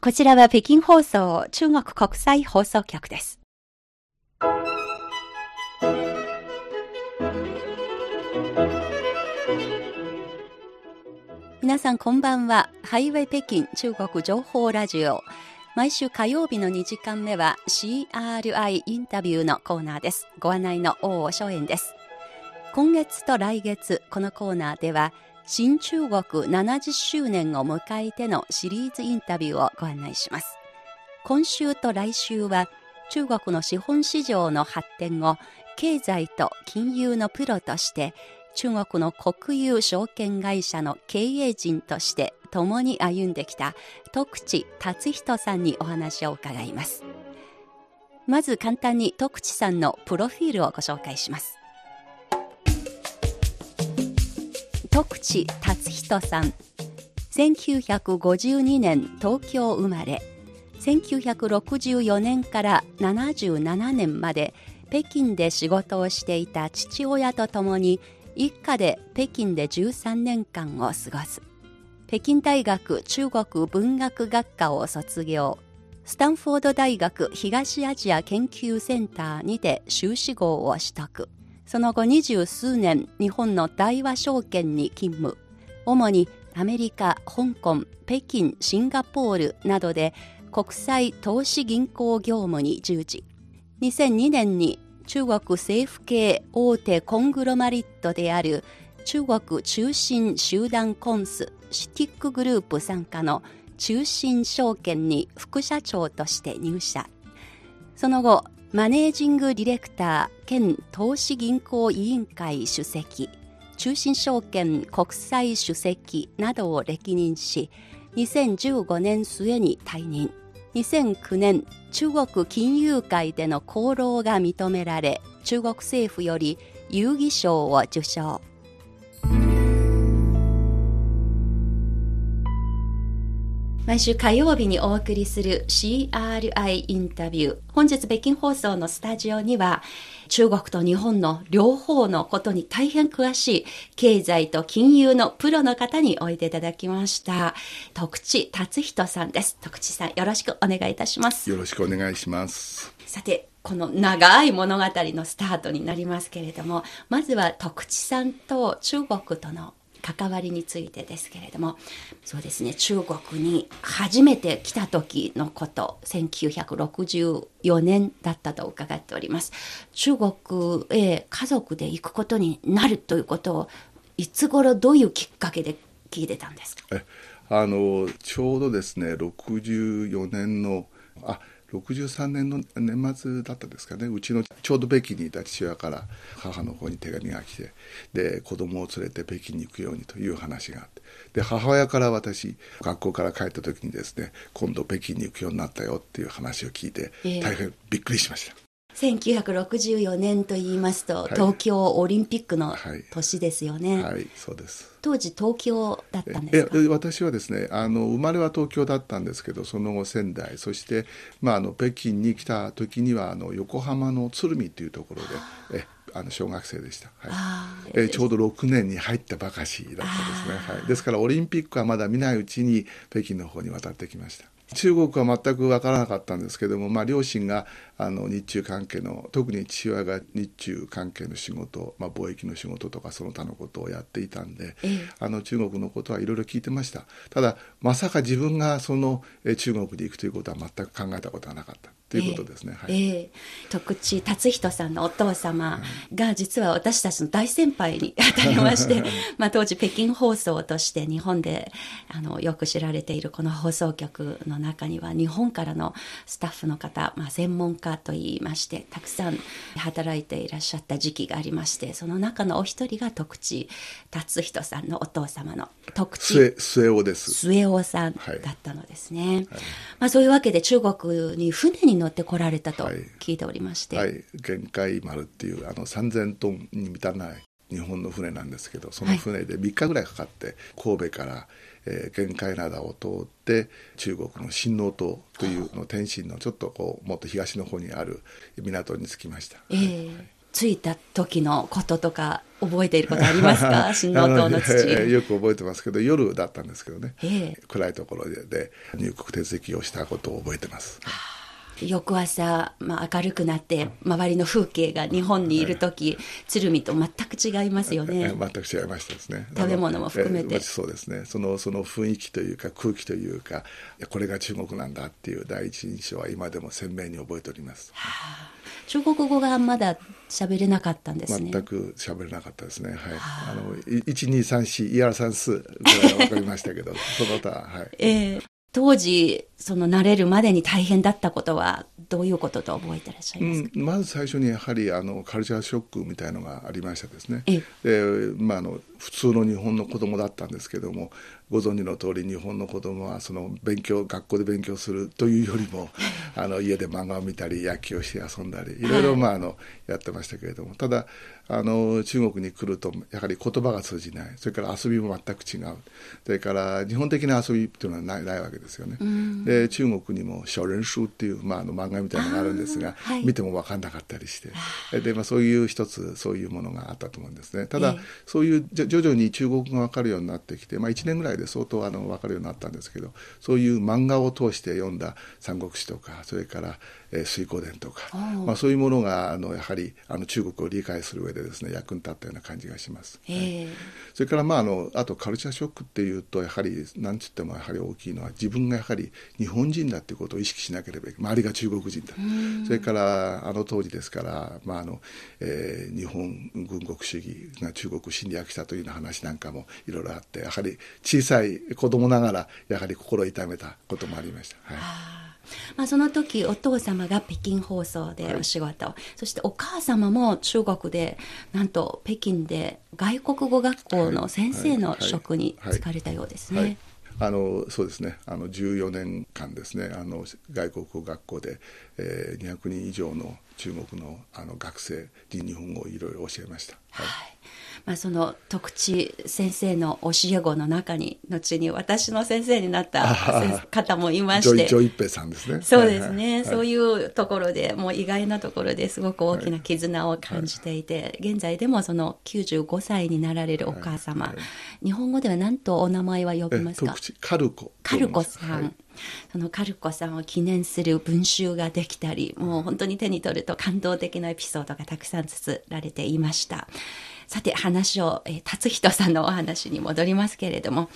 こちらは北京放送中国国際放送局です。皆さんこんばんは。ハイウェイ北京中国情報ラジオ。毎週火曜日の2時間目は CRI インタビューのコーナーです。ご案内の大尾翔園です。今月と来月、このコーナーでは新中国70周年を迎えてのシリーズインタビューをご案内します。今週と来週は中国の資本市場の発展を経済と金融のプロとして中国の国有証券会社の経営陣として共に歩んできた徳地達人さんにお話を伺います。まず簡単に徳地さんのプロフィールをご紹介します。徳地達人さん。1952年東京生まれ。1964年から77年まで北京で仕事をしていた父親と共に一家で北京で13年間を過ごす。北京大学中国文学学科を卒業。スタンフォード大学東アジア研究センターにて修士号を取得。その後二十数年日本の大和証券に勤務。主にアメリカ香港北京シンガポールなどで国際投資銀行業務に従事。2002年に中国政府系大手コングロマリットである中国中心集団コンスシティックグループ参加の中心証券に副社長として入社。その後マネージングディレクター兼投資銀行委員会主席中心証券国際主席などを歴任し2015年末に退任。2009年中国金融界での功労が認められ中国政府より遊戯賞を受賞。毎週火曜日にお送りする CRI インタビュー。本日北京放送のスタジオには、中国と日本の両方のことに大変詳しい経済と金融のプロの方においでいただきました。徳地達人さんです。徳地さん、よろしくお願いいたします。よろしくお願いします。さて、この長い物語のスタートになりますけれども、まずは徳地さんと中国との関わりについてですけれどもそうですね中国に初めて来た時のこと1964年だったと伺っております。中国へ家族で行くことになるということをいつ頃どういうきっかけで聞いてたんですか？あのちょうどですね64年のあ63年の年末だったですかね。うちのちょうど北京にいた父親から母の方に手紙が来てで子供を連れて北京に行くようにという話があって。で母親から私学校から帰った時にですね今度北京に行くようになったよっていう話を聞いて大変びっくりしました。1964年と言いますと、はい、東京オリンピックの年ですよね、はい、はい、そうです。当時東京だったんですか？私はですねあの生まれは東京だったんですけどその後仙台そして、まあ、あの北京に来た時にはあの横浜の鶴見というところでえあの小学生でした、はい、えちょうど6年に入ったばかしだったですね、はい、ですからオリンピックはまだ見ないうちに北京の方に渡ってきました中国は全く分からなかったんですけども、まあ、両親があの日中関係の特に父親が日中関係の仕事、まあ、貿易の仕事とかその他のことをやっていたんで、ええ、あの中国のことはいろいろ聞いてました。ただまさか自分がその中国に行くということは全く考えたことはなかったということですね。えー、はい、えー、徳地達人さんのお父様が実は私たちの大先輩に あたりまして、まあ当時北京放送として日本であのよく知られているこの放送局の中には日本からのスタッフの方、まあ専門家といいましてたくさん働いていらっしゃった時期がありまして、その中のお一人が徳地達人さんのお父様の徳地末尾です。末尾さんだったのですね。はいはい、まあそういうわけで中国に船に乗ってこられたと聞いておりまして、はい、はい、限界丸っていうあの3000トンに満たない日本の船なんですけどその船で3日ぐらいかかって神戸から、えー、限界灘を通って中国の新納島というの天津のちょっとこうもっと東の方にある港に着きました。えー、はい。着いた時のこととか覚えていることありますか？新納島の土よく覚えてますけど夜だったんですけどね、ええ、暗いところで入国手続きをしたことを覚えてます。翌朝、まあ、明るくなって周りの風景が日本にいる時、はい、鶴見と全く違いますよね。全く違いましたですね。食べ物も含めて。そうですね。そのその雰囲気というか空気というかこれが中国なんだっていう第一印象は今でも鮮明に覚えております、はあ、中国語がまだ喋れなかったんですね。全く喋れなかったですね。はい、はあ、あの1234イヤー算数ぐらいは分かりましたけど その他はい、えー当時その慣れるまでに大変だったことはどういうことと覚えてらっしゃいますか、うん、まず最初にやはりあのカルチャーショックみたいのがありましたですね。で、まあ、あの普通の日本の子供だったんですけどもご存知の通り日本の子供はその勉強学校で勉強するというよりもあの家で漫画を見たり野球をして遊んだりいろいろまああのやってましたけれども。ただあの中国に来るとやはり言葉が通じない。それから遊びも全く違う。それから日本的な遊びっていうのはないないわけですよね。で中国にも「小人書」っていう、まあ、あの漫画みたいなのがあるんですが、はい、見ても分かんなかったりして。で、まあ、そういう一つそういうものがあったと思うんですね。ただ、えー、そういう徐々に中国語が分かるようになってきて、まあ、1年ぐらいで相当あの分かるようになったんですけどそういう漫画を通して読んだ「三国志」とかそれからえー、水光伝とか、まあ、そういうものがあのやはりあの中国を理解する上でですね役に立ったような感じがします。はい、それからまああのあとカルチャーショックっていうとやはり何つってもやはり大きいのは自分がやはり日本人だっていうことを意識しなければいけない。周りが中国人だそれからあの当時ですから、まああのえー、日本軍国主義が中国を侵略したというような話なんかもいろいろあってやはり小さい子供ながらやはり心痛めたこともありました。はいまあ、その時お父様が北京放送でお仕事、はい、そしてお母様も中国でなんと北京で外国語学校の先生の職に就かれたようですね。あのそうですねあの14年間ですねあの外国語学校で、えー、200人以上の中国のあの学生に日本語をいろいろ教えました。はい、はい。まあ、その徳地先生の教え子の中に後に私の先生になった方もいまして。さんですね。そうですね、はいはい、そういうところでもう意外なところですごく大きな絆を感じていて、はい、現在でもその95歳になられるお母様、日本語では何とお名前は呼びますか？カルコカルコさん、そのカルコさんを記念する文集ができたりもう本当に手に取ると感動的なエピソードがたくさん綴られていました。さて話を、えー、達人さんのお話に戻りますけれども、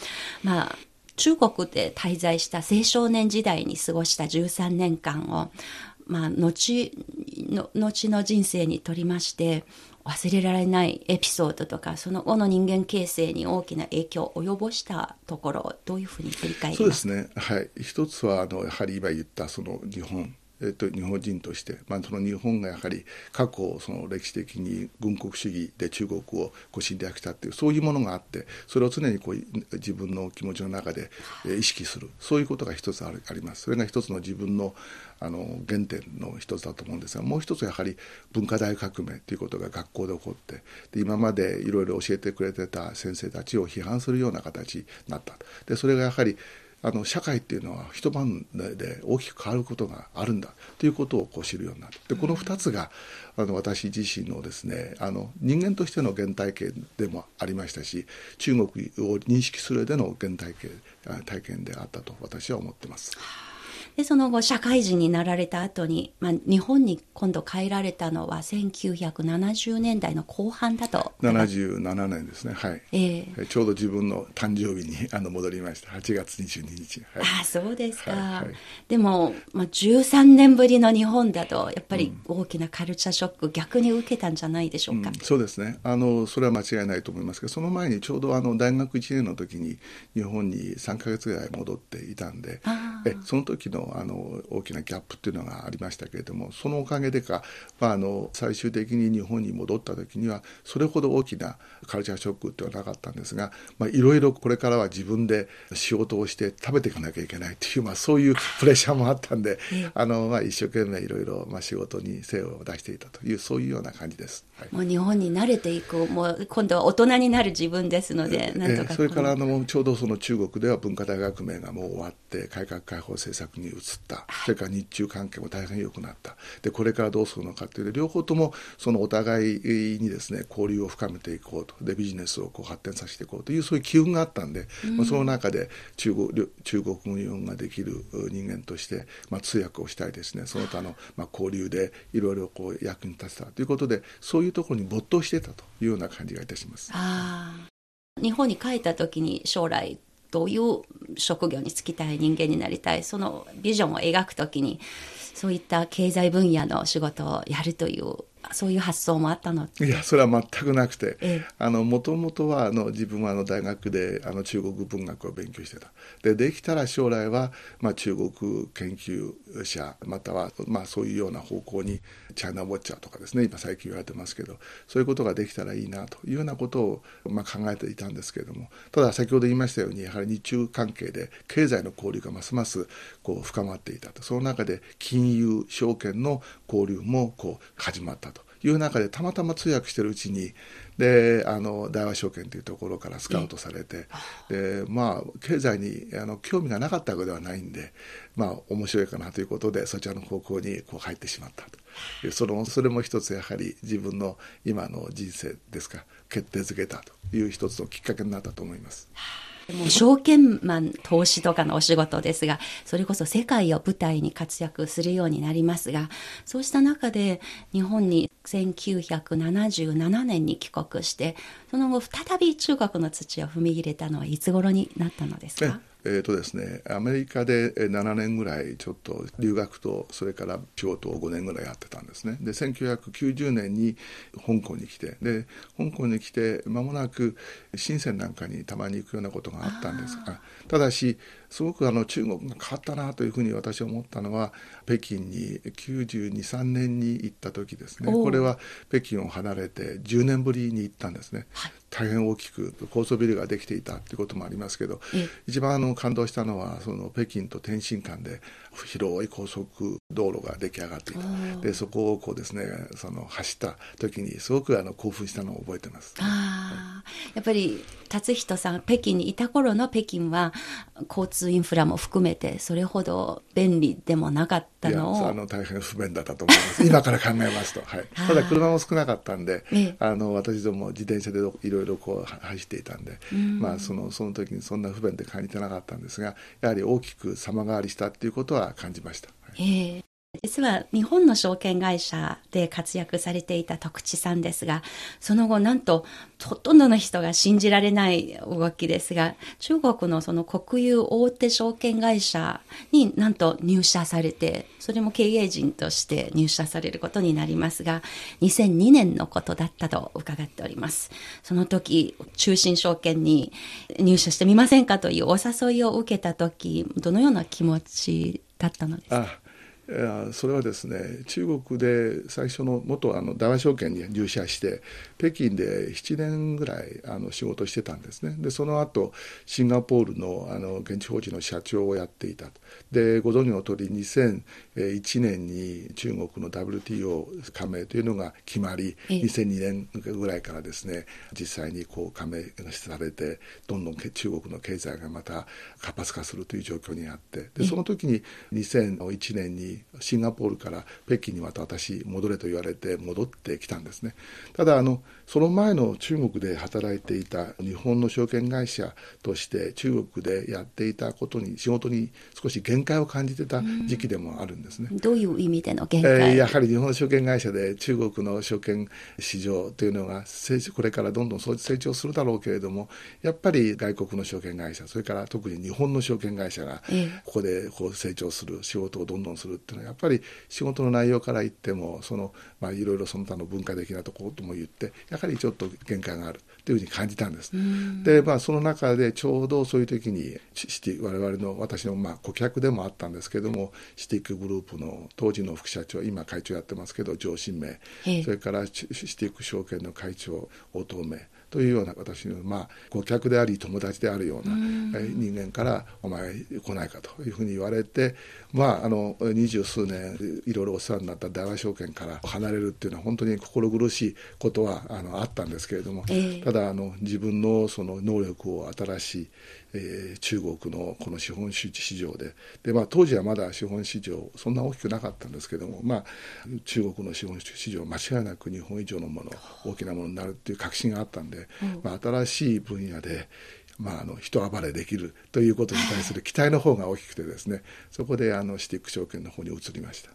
まあ、中国で滞在した青少年時代に過ごした13年間を、まあ、後の後の人生にとりまして忘れられないエピソードとかその後の人間形成に大きな影響を及ぼしたところどういうふうに振り返りますか？そうですね。はい。一つはあのやはり今言ったその日本えっと、日本人として、まあ、その日本がやはり過去その歴史的に軍国主義で中国をこう侵略したっていうそういうものがあってそれを常にこう自分の気持ちの中で意識する。そういうことが一つあります。それが一つの自分のあの原点の一つだと思うんですがもう一つやはり文化大革命ということが学校で起こってで今までいろいろ教えてくれてた先生たちを批判するような形になった。でそれがやはりあの社会っていうのは一晩で大きく変わることがあるんだということをこう知るようになるでこの2つがあの私自身のですねあの人間としての原体験でもありましたし中国を認識する上での原体験体験であったと私は思ってます。でその後社会人になられた後に、まあ、日本に今度帰られたのは1970年代の後半だと。77年ですね。はい、えー、ちょうど自分の誕生日にあの戻りました。8月22日、はい、あそうですか、はいはい、でも、まあ、13年ぶりの日本だとやっぱり大きなカルチャーショック、うん、逆に受けたんじゃないでしょうか、うん、そうですね。あのそれは間違いないと思いますけどその前にちょうどあの大学1年の時に日本に3か月ぐらい戻っていたんでえその時のあの大きなギャップっていうのがありましたけれどもそのおかげでか、まあ、あの最終的に日本に戻った時にはそれほど大きなカルチャーショックではなかったんですがいろいろこれからは自分で仕事をして食べていかなきゃいけないという、まあ、そういうプレッシャーもあったんであの、まあ、一生懸命いろいろ、まあ、仕事に精を出していたというそういうような感じです。はい、もう日本に慣れていくもう今度は大人になる自分ですので、なんとかそれからあのちょうどその中国では文化大革命がもう終わって改革開放政策に移った、それから日中関係も大変良くなった。でこれからどうするのかっていう両方ともそのお互いにですね交流を深めていこうと。でビジネスをこう発展させていこうというそういう機運があったんで、うん、まあ、その中で中国中国語ができる人間として、まあ、通訳をしたいですねその他の、まあ、交流でいろいろこう役に立てたということでそういうところに没頭していたというような感じがいたします。日本に帰った時に将来どういう職業に就きたい人間になりたいそのビジョンを描くときにそういった経済分野の仕事をやるというそういう発想もあったのいやそれは全くなくて。もともとはあの自分はあの大学であの中国文学を勉強してた。でできたら将来は、まあ、中国研究者または、まあ、そういうような方向にチャイナウォッチャーとかですね。今最近言われてますけど。そういうことができたらいいなというようなことを、まあ、考えていたんですけれども。ただ先ほど言いましたようにやはり日中関係で経済の交流がますますこう深まっていたとその中で金融証券の交流もこう始まったという中でたまたま通訳してるうちにであの大和証券というところからスカウトされてでまあ経済にあの興味がなかったわけではないんでまあ面白いかなということでそちらの方向にこう入ってしまったとそのそれも一つやはり自分の今の人生ですか決定づけたという一つのきっかけになったと思います。もう証券マン投資とかのお仕事ですがそれこそ世界を舞台に活躍するようになりますがそうした中で日本に1977年に帰国してその後再び中国の土を踏み入れたのはいつ頃になったのですか？えーとですね、アメリカで7年ぐらいちょっと留学とそれから仕事を5年ぐらいやってたんですね。で1990年に香港に来てで香港に来て間もなく深センなんかにたまに行くようなことがあったんですがただしすごくあの中国が変わったなというふうに私は思ったのは北京に92、3年に行った時ですね。これは北京を離れて10年ぶりに行ったんですね、はい、大変大きく高層ビルができていたということもありますけど一番あの感動したのはその北京と天津間で広い高速道路が出来上がっていた。でそこをこうですねその走った時にすごくあの興奮したのを覚えてます。あやっぱり達人さん北京にいた頃の北京は交通インフラも含めてそれほど便利でもなかったのを。あの大変不便だったと思います。今から考えますと、はい、ただ車も少なかったんであの私ども自転車でいろいろこう走っていたんで、ん。まあそのその時にそんな不便で感じてなかったんですがやはり大きく様変わりしたっていうことはは感じました。えー実は日本の証券会社で活躍されていた徳地さんですが、その後なんとほとんどの人が信じられない動きですが、中国のその国有大手証券会社になんと入社されて、それも経営陣として入社されることになりますが、2002年のことだったと伺っております。その時、中信証券に入社してみませんかというお誘いを受けた時、どのような気持ちだったのですか？それはですね中国で最初の元あの大和証券に入社して北京で7年ぐらいあの仕事してたんですね。でその後シンガポールのあの現地法人の社長をやっていたでご存知の通り2001年に中国の WTO 加盟というのが決まり2002年ぐらいからですね実際にこう加盟されてどんどん中国の経済がまた活発化するという状況にあって。でその時に2001年にシンガポールから北京にまた私戻れと言われて戻ってきたんですね。ただあのその前の中国で働いていた日本の証券会社として中国でやっていたことに仕事に少し限界を感じてた時期でもあるんですね、どういう意味での限界、えー、やはり日本の証券会社で中国の証券市場というのがこれからどんどん成長するだろうけれどもやっぱり外国の証券会社それから特に日本の証券会社がここでこう成長する仕事をどんどんするっていうのはやっぱり仕事の内容から言ってもその、まあ、いろいろその他の文化的なところとも言ってやはりちょっと限界があるというふうに感じたんです。で、まあ、その中でちょうどそういう時にシティ我々の私のまあ顧客でもあったんですけどもシティックグループの当時の副社長今会長やってますけど上新名それからシティック証券の会長応答名というような私の、まあ、顧客であり友達であるような人間から「お前来ないか」というふうに言われて、まあ、あの二十数年いろいろお世話になった大和証券から離れるっていうのは本当に心苦しいことはあのあったんですけれども、えー、ただあの自分のその能力を新しいえー、中国のこの資本主義市場で。で、まあ、当時はまだ資本市場そんな大きくなかったんですけども、まあ、中国の資本主義市場間違いなく日本以上のもの大きなものになるっていう確信があったんで、うん、まあ、新しい分野でまあ、あの人暴れできるということに対する期待の方が大きくてですねそこであのシティック証券の方に移りました。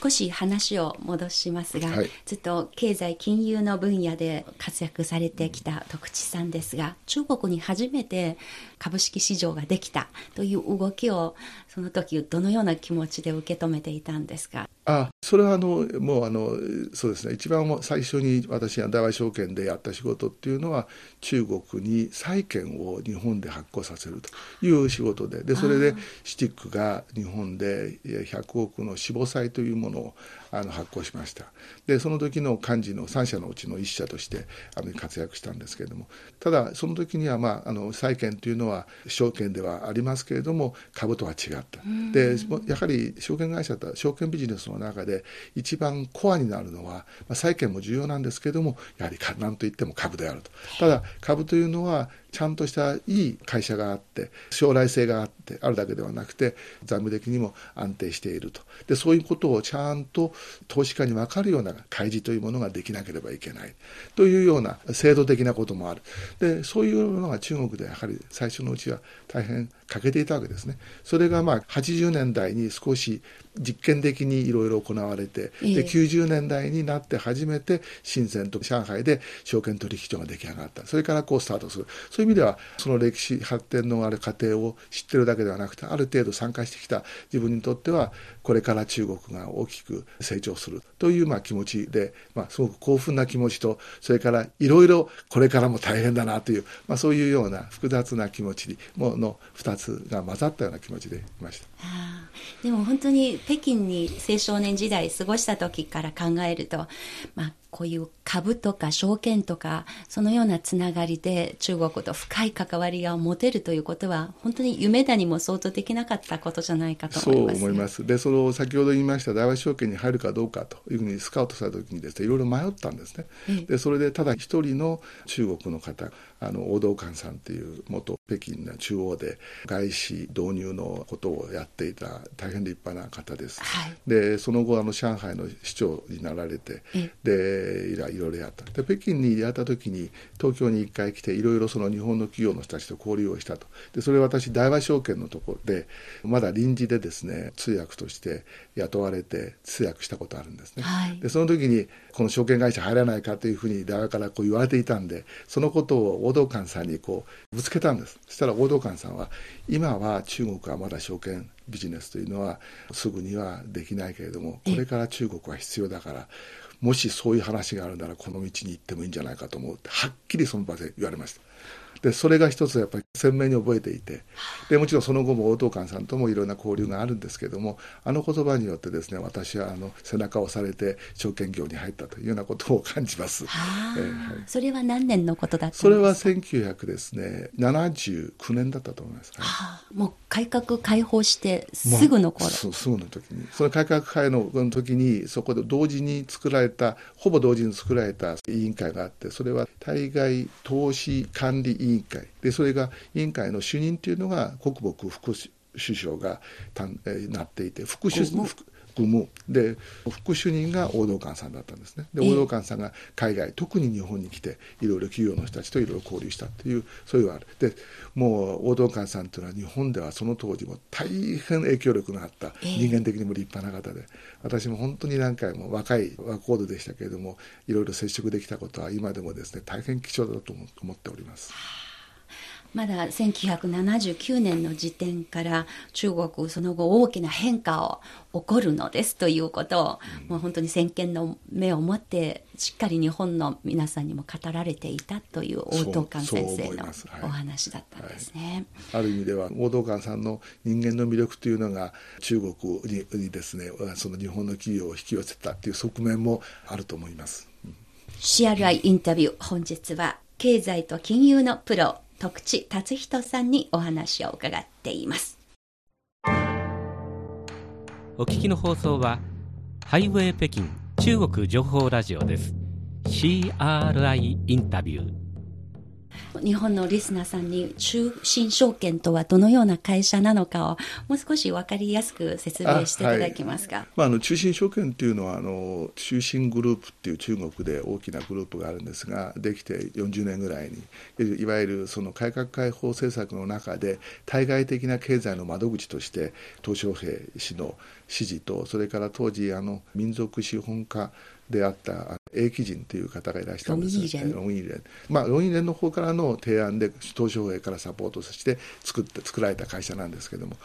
少し話を戻しますが、はい、ずっと経済金融の分野で活躍されてきた徳地さんですが中国に初めて株式市場ができたという動きをその時どのような気持ちで受け止めていたんですか？あそれはあのもうあのそうですね。一番最初に私が大和証券でやった仕事っていうのは中国に債券を日本で発行させるという仕事で。でそれでシティックが日本で100億の死亡債というものをあの発行しました。でその時の幹事の3社のうちの1社としてあの活躍したんですけれども。ただその時には、まあ、あの債券というのは証券ではありますけれども株とは違った。でやはり証券会社と証券ビジネスの中で一番コアになるのは、まあ、債券も重要なんですけれどもやはり何といっても株であると。ただ株というのはちゃんとしたいい会社があって将来性があってあるだけではなくて財務的にも安定していると。でそういうことをちゃんと投資家に分かるような開示というものができなければいけない。というような制度的なこともある。でそういうのが中国でやはり最初のうちは大変欠けていたわけですね。それがまあ80年代に少し実験的にいろいろ行われて、えー、で90年代になって初めて深センと上海で証券取引所が出来上がった。それからこうスタートするそういう意味ではその歴史発展のある過程を知ってるだけではなくてある程度参加してきた自分にとってはこれから中国が大きく成長するというまあ気持ちで、まあ、すごく興奮な気持ちとそれからいろいろこれからも大変だなという、まあ、そういうような複雑な気持ちの2つが混ざったような気持ちでいました。でも本当に北京に青少年時代過ごした時から考えると、まあ、こういう株とか証券とかそのようなつながりで中国と深い関わりが持てるということは本当に夢だにも想像できなかったことじゃないかと思います、そう思います。でその先ほど言いました大和証券に入るかどうかというふうにスカウトされた時にです。ねいろいろ迷ったんですね、でそれでただ一人の中国の方あの王道館さんっていう元北京の中央で外資導入のことをやっていた大変立派な方です、はい、でその後あの上海の市長になられてでいろいろやった。で北京にやった時に東京に一回来ていろいろその日本の企業の人たちと交流をしたと。でそれ私大和証券のところでまだ臨時でですね通訳として雇われて通訳したことあるんですね、はい、でその時にこの証券会社入らないかというふうに大和からこう言われていたんでそのことを王道館さんにこうぶつけたんです。そしたら王道館さんは今は中国はまだ証券ビジネスというのはすぐにはできないけれどもこれから中国は必要だからもしそういう話があるならこの道に行ってもいいんじゃないかと思うってはっきりその場で言われましたでそれが一つやっぱり鮮明に覚えていてでもちろんその後も応答官さんともいろんな交流があるんですけどもあの言葉によってですね私はあの背中を押されて証券業に入ったというようなことを感じます、えーはい、それは何年のことだったそれは1900ですね79年だったと思います、はい、もう改革開放してすぐの頃、まあ、すぐの時に。その改革開放の時にそこで同時に作られたほぼ同時に作られた委員会があってそれは対外投資管理委員委員会。でそれが委員会の主任というのが国木副首相がたん、えー、なっていて副首相務で副主任が王道館さんだったんですね。で王道館さんが海外特に日本に来ていろいろ企業の人たちといろいろ交流したっていうそういうある。でもう王道館さんというのは日本ではその当時も大変影響力のあった人間的にも立派な方で、私も本当に何回も若い若コードでしたけれどもいろいろ接触できたことは今でもですね大変貴重だと思っております。まだ1979年の時点から中国その後大きな変化を起こるのですということを、うん、もう本当に先見の目を持ってしっかり日本の皆さんにも語られていたという大道館先生のお話だったんですね、はい。はい、ある意味では大道館さんの人間の魅力というのが中国にですねその日本の企業を引き寄せたっていう側面もあると思います。CRI インタビュー本日は経済と金融のプロ徳地達人さんにお話を伺っています。お聞きの放送はハイウェイ北京中国情報ラジオです。CRI インタビュー日本のリスナーさんに中信証券とはどのような会社なのかをもう少し分かりやすく説明していただけますか、はい、まあ、あの中信証券っていうのはあの中信グループっていう中国で大きなグループがあるんですができて40年ぐらいにいわゆるその改革開放政策の中で対外的な経済の窓口として鄧小平氏の指示とそれから当時あの民族資本家であった英基人という方がいらっしゃるんです。ロン。イーレン。まあ、ロンイーレンの方からの提案で東証平からサポートして作って作られた会社なんですけども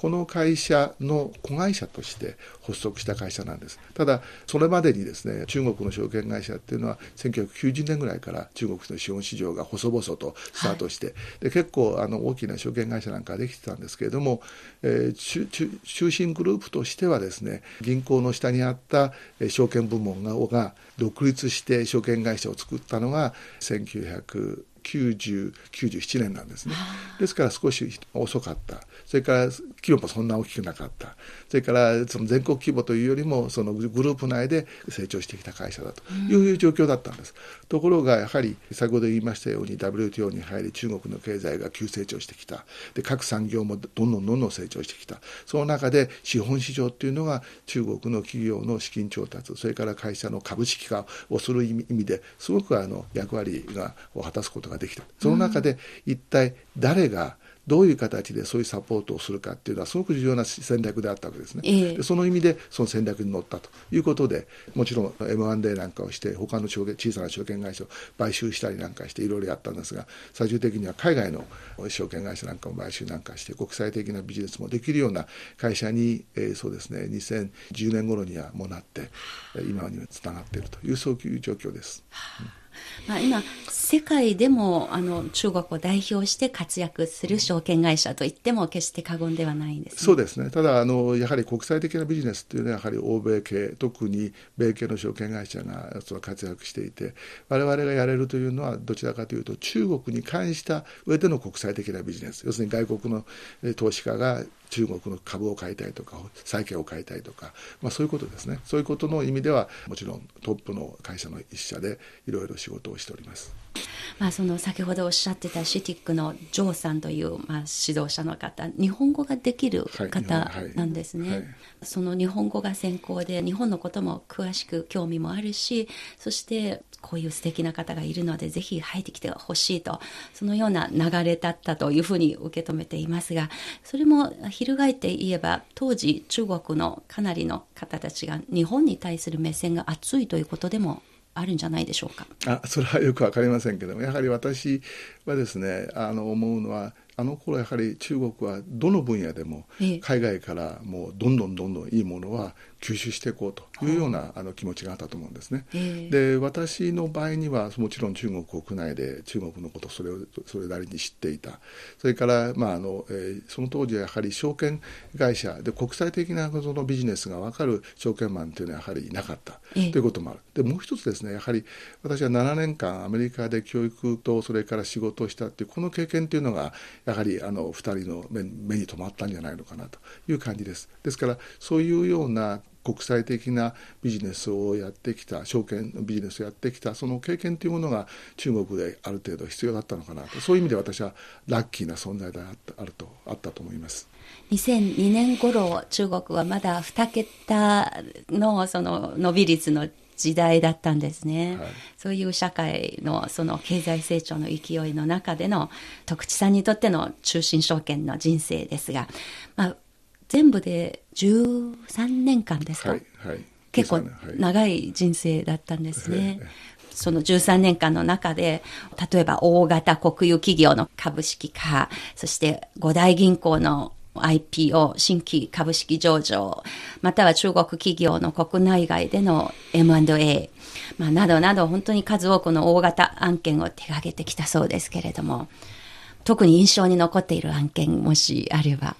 この会社の子会社として発足した会社なんです。ただ、それまでにですね、中国の証券会社っていうのは、1990年ぐらいから中国の資本市場が細々とスタートして、はい、で結構あの大きな証券会社なんかできてたんですけれども、えー、中心グループとしてはですね、銀行の下にあった証券部門がが独立して証券会社を作ったのが1900 90、97年なんですね。ですから少し遅かった。それから規模もそんな大きくなかった。それからその全国規模というよりもそのグループ内で成長してきた会社だという状況だったんです。ところがやはり先ほど言いましたように WTO に入り中国の経済が急成長してきた。で各産業もどんどんどんどん成長してきた。その中で資本市場っていうのが中国の企業の資金調達、それから会社の株式化をする意味ですごくあの役割がを果たすことができた。その中で一体誰がどういう形でそういうサポートをするかっていうのはすごく重要な戦略であったわけですね。えー、その意味でその戦略に乗ったということでもちろん M&A なんかをして他の証券小さな証券会社を買収したりなんかしていろいろやったんですが最終的には海外の証券会社なんかも買収なんかして国際的なビジネスもできるような会社に、えー、そうですね2010年頃にはもなって今につながっているというそういう状況です。うんまあ、今、世界でもあの中国を代表して活躍する証券会社といっても決して過言ではないんです、ね、そうですね、ただあの、やはり国際的なビジネスというのは、やはり欧米系、特に米系の証券会社がその活躍していて、我々がやれるというのは、どちらかというと、中国に関した上での国際的なビジネス、要するに外国の投資家が中国の株を買いたいとか債券を買いたいとか、まあ、そういうことですねそういうことの意味ではもちろんトップの会社の一社でいろいろ仕事をしております。まあ、その先ほどおっしゃってたシティックのジョーさんという、まあ、指導者の方日本語ができる方なんですね、はいはいはい、その日本語が専攻で日本のことも詳しく興味もあるしそしてこういう素敵な方がいるのでぜひ入ってきてほしいとそのような流れだったというふうに受け止めていますがそれも翻って言えば当時中国のかなりの方たちが日本に対する目線が熱いということでもあるんじゃないでしょうか。あそれはよく分かりませんけどもやはり私はですねあの思うのはあの頃やはり中国はどの分野でも海外からもうどんどんどんどんいいものは吸収していこうというようなあの気持ちがあったと思うんですね。で私の場合にはもちろん中国国内で中国のことそれをそれなりに知っていたそれから、まああのえー、その当時はやはり証券会社で国際的なそのビジネスが分かる証券マンというのはやはりいなかったということもある。でもう一つですねやはり私は7年間アメリカで教育とそれから仕事をしたっていうこの経験というのがやはりあの2人の目目に留まったんじゃないのかなという感じです。ですからそういうような国際的なビジネスをやってきた証券ビジネスをやってきたその経験というものが中国である程度必要だったのかなと。そういう意味で私はラッキーな存在であるとあったと思います。2002年頃中国はまだ2桁のその伸び率の時代だったんですね、はい、そういう社会のその経済成長の勢いの中での徳地さんにとっての中心証券の人生ですが、まあ、全部で13年間ですか、はいはい、結構長い人生だったんですね。その13年間の中で、例えば大型国有企業の株式化、そして五大銀行の IPO、新規株式上場、または中国企業の国内外での M&A、まあ、などなど本当に数多くの大型案件を手掛けてきたそうですけれども、特に印象に残っている案件もしあれば。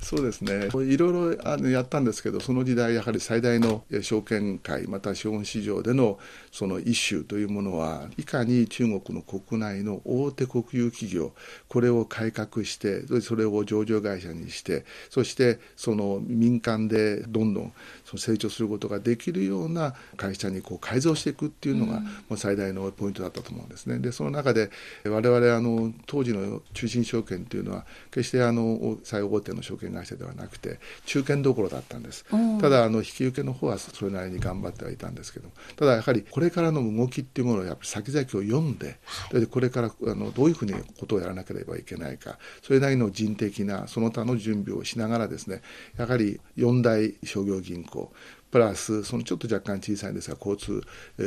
そうですねいろいろあのやったんですけどその時代やはり最大の証券会また資本市場でのそのイシューというものはいかに中国の国内の大手国有企業これを改革してそれを上場会社にしてそしてその民間でどんどん成長することができるような会社にこう改造していくっていうのが、最大のポイントだったと思うんですね。でその中で我々あの当時の中心証券というのは決してあの最大手の証券会社ではなくて中堅どころだったんです。ただあの引き受けの方はそれなりに頑張ってはいたんですけどただやはりこれからの動きっていうものをやっぱり先々を読んで、でこれからあのどういうふうにことをやらなければいけないかそれなりの人的なその他の準備をしながらですねやはり四大商業銀行プラスそのちょっと若干小さいんですが交通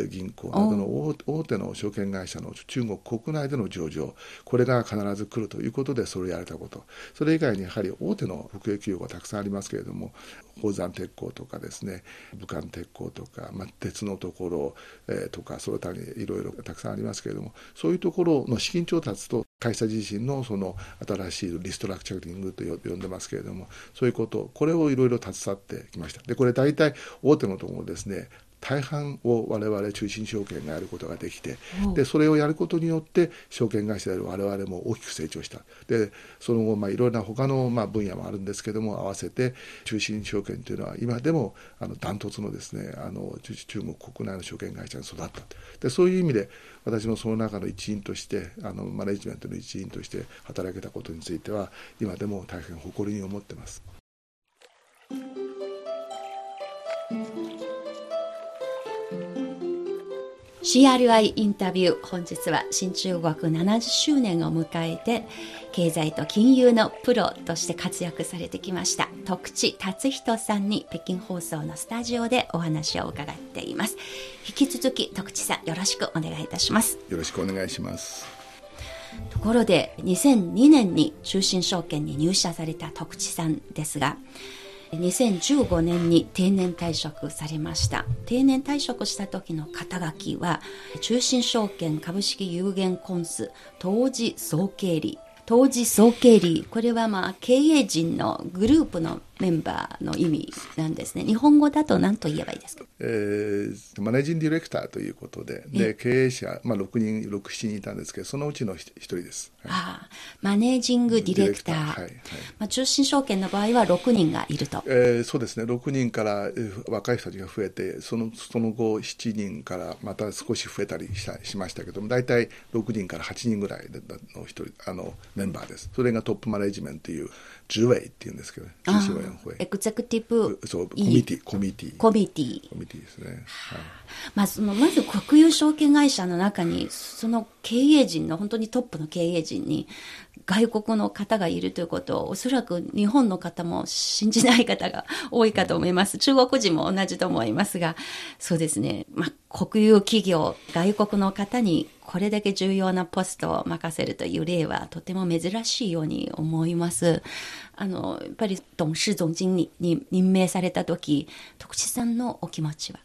銀行などの大手の証券会社の中国国内での上場。これが必ず来るということでそれをやれたこと。それ以外にやはり大手の国営企業がたくさんありますけれども宝山鉄鋼とかですね武漢鉄鋼とか、まあ、鉄のところ、えー、とかその他にいろいろたくさんありますけれどもそういうところの資金調達と会社自身のその新しいリストラクチャリングと呼んでますけれどもそういうことこれをいろいろ携わってきました。でこれ大体大手のところですね大半を我々中心証券がやることができて、でそれをやることによって証券会社である我々も大きく成長した。でその後、まあ、いろいろな他のまあ分野もあるんですけども合わせて中心証券というのは今でもあのダントツのですねあの中国国内の証券会社に育った。でそういう意味で私もその中の一員としてあのマネジメントの一員として働けたことについては今でも大変誇りに思ってます。CRI インタビュー本日は新中国70周年を迎えて経済と金融のプロとして活躍されてきました徳地達人さんに北京放送のスタジオでお話を伺っています。引き続き徳地さんよろしくお願いいたします。よろしくお願いします。ところで2002年に中信証券に入社された徳地さんですが2015年に定年退職されました。定年退職した時の肩書きは中信証券株式有限コンス当時総経理。当時総経理。これはまあ経営陣のグループのメンバーの意味なんですね。日本語だと何と言えばいいですか、えー、マネージングディレクターということで、で経営者、まあ、6人、6、7人いたんですけど、そのうちの1人です。はい、あマネージングディレクター。はいはい、まあ、中心証券の場合は6人がいると。えー、そうですね、6人から若い人たちが増えて、そのその後、7人からまた少し増えたりしたしましたけども、大体6人から8人ぐらいの一人あのメンバーです。それがトップマネージメントという主委っていうんですけど、ね、エグゼクティブそうコミティコミティ。コミティ。コミティですね、はい、まあ、そのまず国有証券会社の中にその経営陣の本当にトップの経営陣に外国の方がいるということをおそらく日本の方も信じない方が多いかと思います。中国人も同じと思いますが、そうですね。まあ、国有企業、外国の方にこれだけ重要なポストを任せるという例はとても珍しいように思います。あの、やっぱり董事总经理に任命された時、徳地さんのお気持ちは？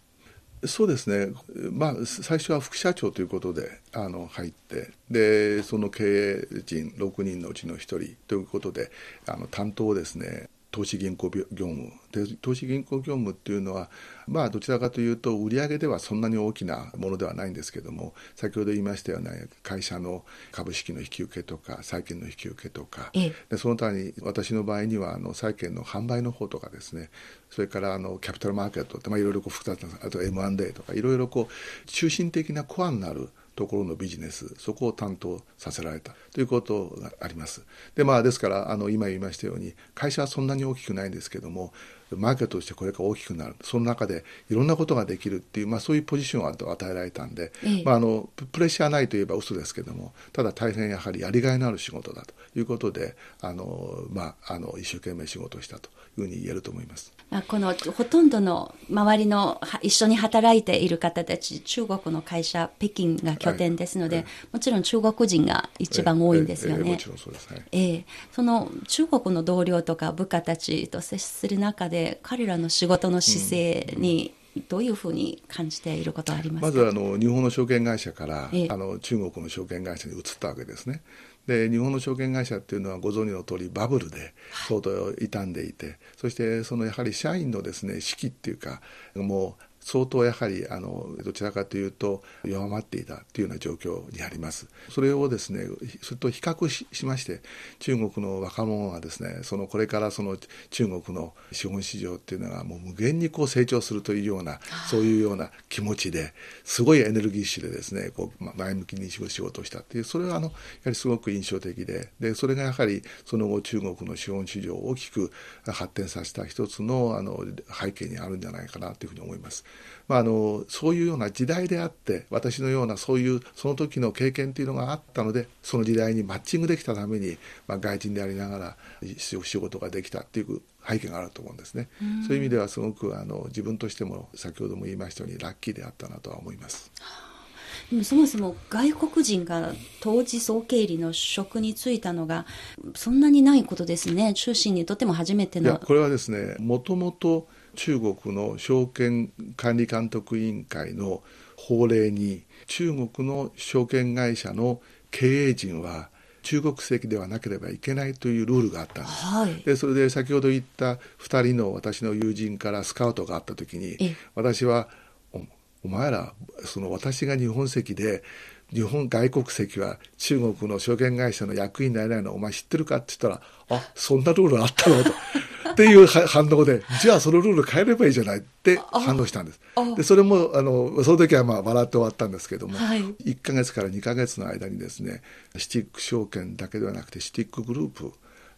そうですね、まあ、最初は副社長ということであの入ってでその経営陣6人のうちの1人ということであの担当をですね投資銀行業務。で投資銀行業務っていうのはまあどちらかというと売上ではそんなに大きなものではないんですけども先ほど言いましたような会社の株式の引き受けとか債券の引き受けとか、でその他に私の場合にはあの債券の販売の方とかですねそれからあのキャピタルマーケットって、まあ、いろいろこう複雑なあと M&A とかいろいろこう中心的なコアになるところのビジネスそこを担当させられたということがあります。でまあですからあの今言いましたように会社はそんなに大きくないんですけどもマーケットとしてこれから大きくなるその中でいろんなことができるっていう、まあ、そういうポジションを与えられたんで、ええ、まあ、あのプレッシャーないといえば嘘ですけどもただ大変やはりやりがいのある仕事だということであの、まあ、あの一生懸命仕事をしたというふうに言えると思います。このほとんどの周りの一緒に働いている方たち中国の会社北京が拠点ですので、はい、もちろん中国人が一番多いんですよね。もちろんそうです、はい、えー、その中国の同僚とか部下たちと接する中で彼らの仕事の姿勢に、どういうふうに感じていることありますまずあの日本の証券会社から、ええ、あの中国の証券会社に移ったわけですね。で日本の証券会社っていうのはご存知の通りバブルで相当傷んでいて、そしてそのやはり社員のですね士気っていうかもう相当やはりあのどちらかというと弱まっていたというような状況にあります。それをですねそれと比較しまして中国の若者はですねそのこれからその中国の資本市場っていうのがもう無限にこう成長するというようなそういうような気持ちですごいエネルギッシュでですねこう前向きに仕事をしたっていうそれはあのやはりすごく印象的ででそれがやはりその後中国の資本市場を大きく発展させた一つのあの背景にあるんじゃないかなというふうに思います。まあ、あのそういうような時代であって私のようなそういうその時の経験というのがあったのでその時代にマッチングできたために、まあ、外人でありながら仕事ができたっていう背景があると思うんですね、うそういう意味ではすごくあの自分としても先ほども言いましたようにラッキーであったなとは思います。でもそもそも外国人が当時総経理の職に就いたのがそんなにないことですね。中心にとっても初めての。これはですねもともと中国の証券管理監督委員会の法令に中国の証券会社の経営陣は中国籍ではなければいけないというルールがあったんです、はい、でそれで先ほど言った2人の私の友人からスカウトがあった時に私はお前らその私が日本籍で日本外国籍は中国の証券会社の役員になれないのお前知ってるかって言ったらあそんなルールあったの？と。っていう反応で、じゃあそのルール変えればいいじゃないって反応したんです。で、それも、あの、その時はまあ笑って終わったんですけども、はい、1か月から2か月の間にですね、シティック証券だけではなくて、シティックグループ、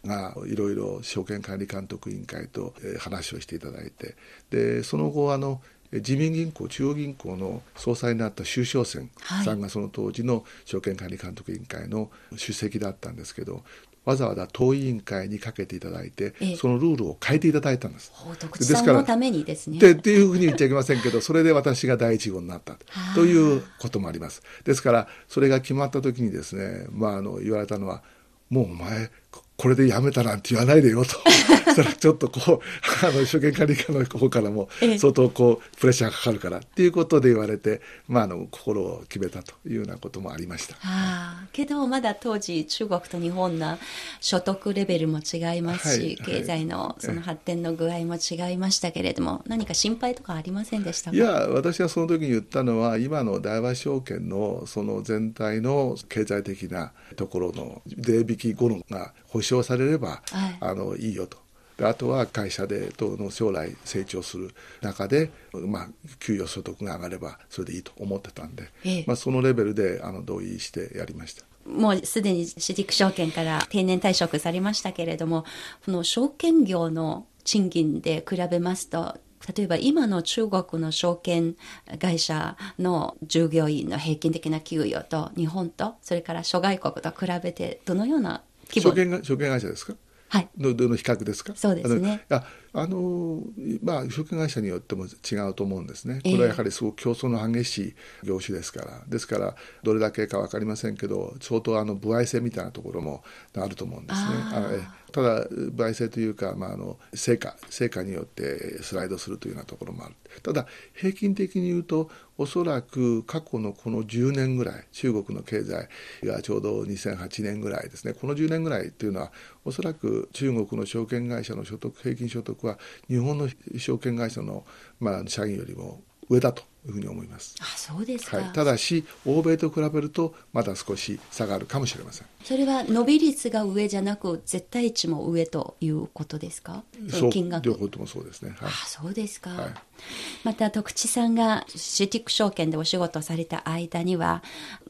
がいろいろ証券管理監督委員会と話をしていただいてでその後あの自民銀行中央銀行の総裁になった周小泉さんがその当時の証券管理監督委員会の主席だったんですけどわざわざ党委員会にかけていただいて、そのルールを変えていただいたんです。ですから、ためにですね。っていうふうに言っちゃいけませんけど、それで私が第一号になったということもあります。ですから、それが決まった時にですね、まあ、あの言われたのは、もうお前、これでやめたなんて言わないでよと。そらちょっとこう、あの、証券管理課の方からも相当こう、プレッシャーがかかるからっていうことで言われて、まあ、あの、心を決めたというようなこともありました。ああ、けどまだ当時中国と日本の所得レベルも違いますし、はい、経済のその発展の具合も違いましたけれども、何か心配とかありませんでしたか？いや、私はその時に言ったのは、今の大和証券のその全体の経済的なところの税引き後のが保証されれば、はい、あのいいよと。あとは会社でとの将来成長する中で、まあ、給与所得が上がればそれでいいと思ってたんで、ええ、まあ、そのレベルであの同意してやりました。もうすでにシティック証券から定年退職されましたけれども、この証券業の賃金で比べますと、例えば今の中国の証券会社の従業員の平均的な給与と日本とそれから諸外国と比べてどのような証券証券会社ですか？はい、のの比較ですか？そうですね。ああのまあ証券会社によっても違うと思うんですね。これはやはりすごく競争の激しい業種ですから。ですからどれだけか分かりませんけど相当あの歩合制みたいなところもあると思うんですね。あただ歩合制というか、まあ、あの成果成果によってスライドするというようなところもある。ただ平均的に言うとおそらく過去のこの10年ぐらい中国の経済がちょうど2008年ぐらいですね。この10年ぐらいというのはおそらく中国の証券会社の所得平均所得は日本の証券会社の、まあ、社員よりも上だというふうに思います。あそうですか、はい、ただし欧米と比べるとまだ少し差があるかもしれません。それは伸び率が上じゃなく絶対値も上ということですか？金額。両方ともそうですね。はい、あそうですか、はい、また徳地さんがシティック証券でお仕事された間には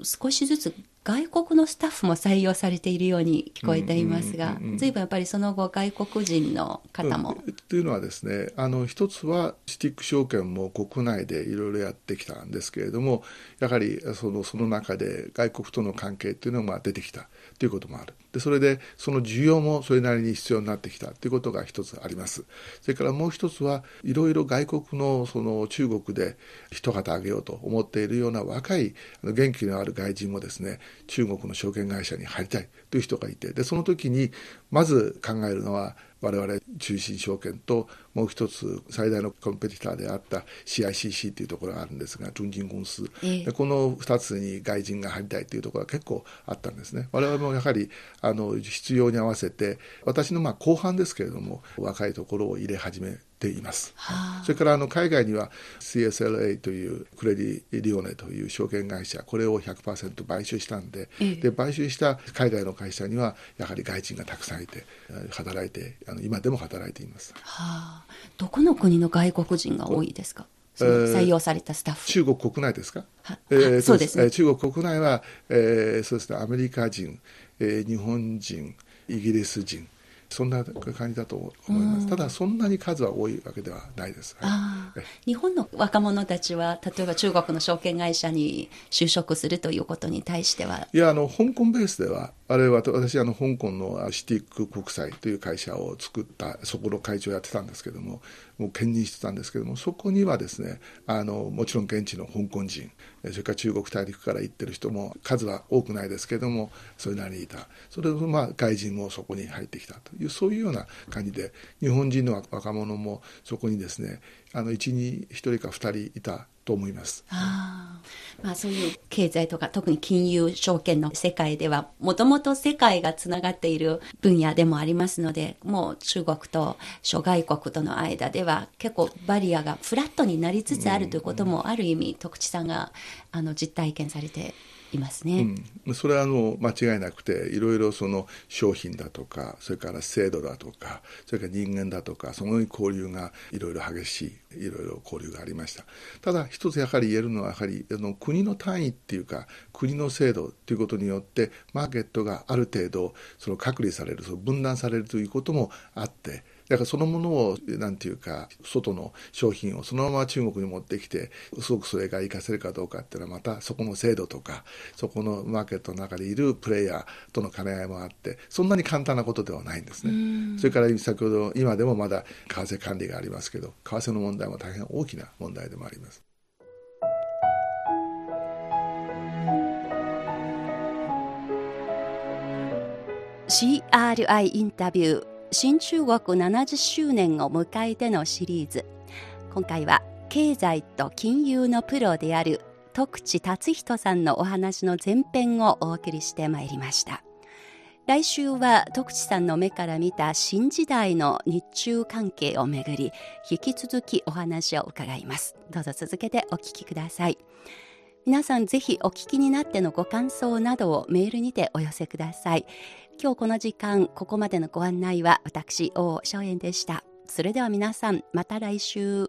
少しずつ外国のスタッフも採用されているように聞こえていますが、随分やっぱりその後外国人の方も。というのはですねあの一つはシティック証券も国内でいろいろやってきたんですけれどもやはりそのその中で外国との関係っていうのが出てきたということもある。でそれでその需要もそれなりに必要になってきたということが一つありますそれからもう一つはいろいろ外国のその中国で一旗あげようと思っているような若い元気のある外人もですね中国の証券会社に入りたいという人がいてでその時にまず考えるのは我々中心証券ともう一つ最大のコンペティターであった CICC というところがあるんですが中銀公司、ええ、この2つに外人が入りたいというところが結構あったんですね。我々もやはりあの必要に合わせて私のまあ後半ですけれども若いところを入れ始めています。はあ、それからあの海外には CSLA というクレディ・リオネという証券会社これを100%買収したんでええ、で買収した海外の会社にはやはり外人がたくさんいて働いてあの今でも働いています。はあ、どこの国の外国人が多いですか？採用されたスタッフ、中国国内ですか、えー、そうです。ね、中国国内は、えー、そうですね。アメリカ人、えー、日本人イギリス人そんな感じだと思います。ただそんなに数は多いわけではないです。はい、日本の若者たちは例えば中国の証券会社に就職するということに対してはいやあの香港ベースではあれは私あの香港のシティック国際という会社を作ったそこの会長をやってたんですけどももう兼任してたんですけどもそこにはですねあのもちろん現地の香港人それから中国大陸から行ってる人も数は多くないですけどもそれなりにいた。それをまあ外人もそこに入ってきたというそういうような感じで日本人の若者もそこにですねあの1に1人か2人いたと思います。あまあ、そういう経済とか特に金融証券の世界ではもともと世界がつながっている分野でもありますのでもう中国と諸外国との間では結構バリアがフラットになりつつあるということもある意味徳地さんがあの実体験されていますね、うん、それはあの間違いなくていろいろその商品だとかそれから制度だとかそれから人間だとかそのように交流がいろいろ激しいいろいろ交流がありました。ただ一つやはり言えるのはやはりあの国の単位っていうか国の制度ということによってマーケットがある程度その隔離されるその分断されるということもあってだからそのものをなんていうか外の商品をそのまま中国に持ってきてすごくそれが活かせるかどうかっていうのはまたそこの制度とかそこのマーケットの中でいるプレイヤーとの兼ね合いもあってそんなに簡単なことではないんですね。それから先ほど今でもまだ為替管理がありますけど為替の問題も大変大きな問題でもあります。CRI インタビュー新中国70周年を迎えてのシリーズ。今回は経済と金融のプロである徳地達人さんのお話の前編をお送りしてまいりました。来週は徳地さんの目から見た新時代の日中関係をめぐり引き続きお話を伺います。どうぞ続けてお聞きください。皆さんぜひお聞きになってのご感想などをメールにてお寄せください。今日この時間ここまでのご案内は私王正円でした。それでは皆さんまた来週。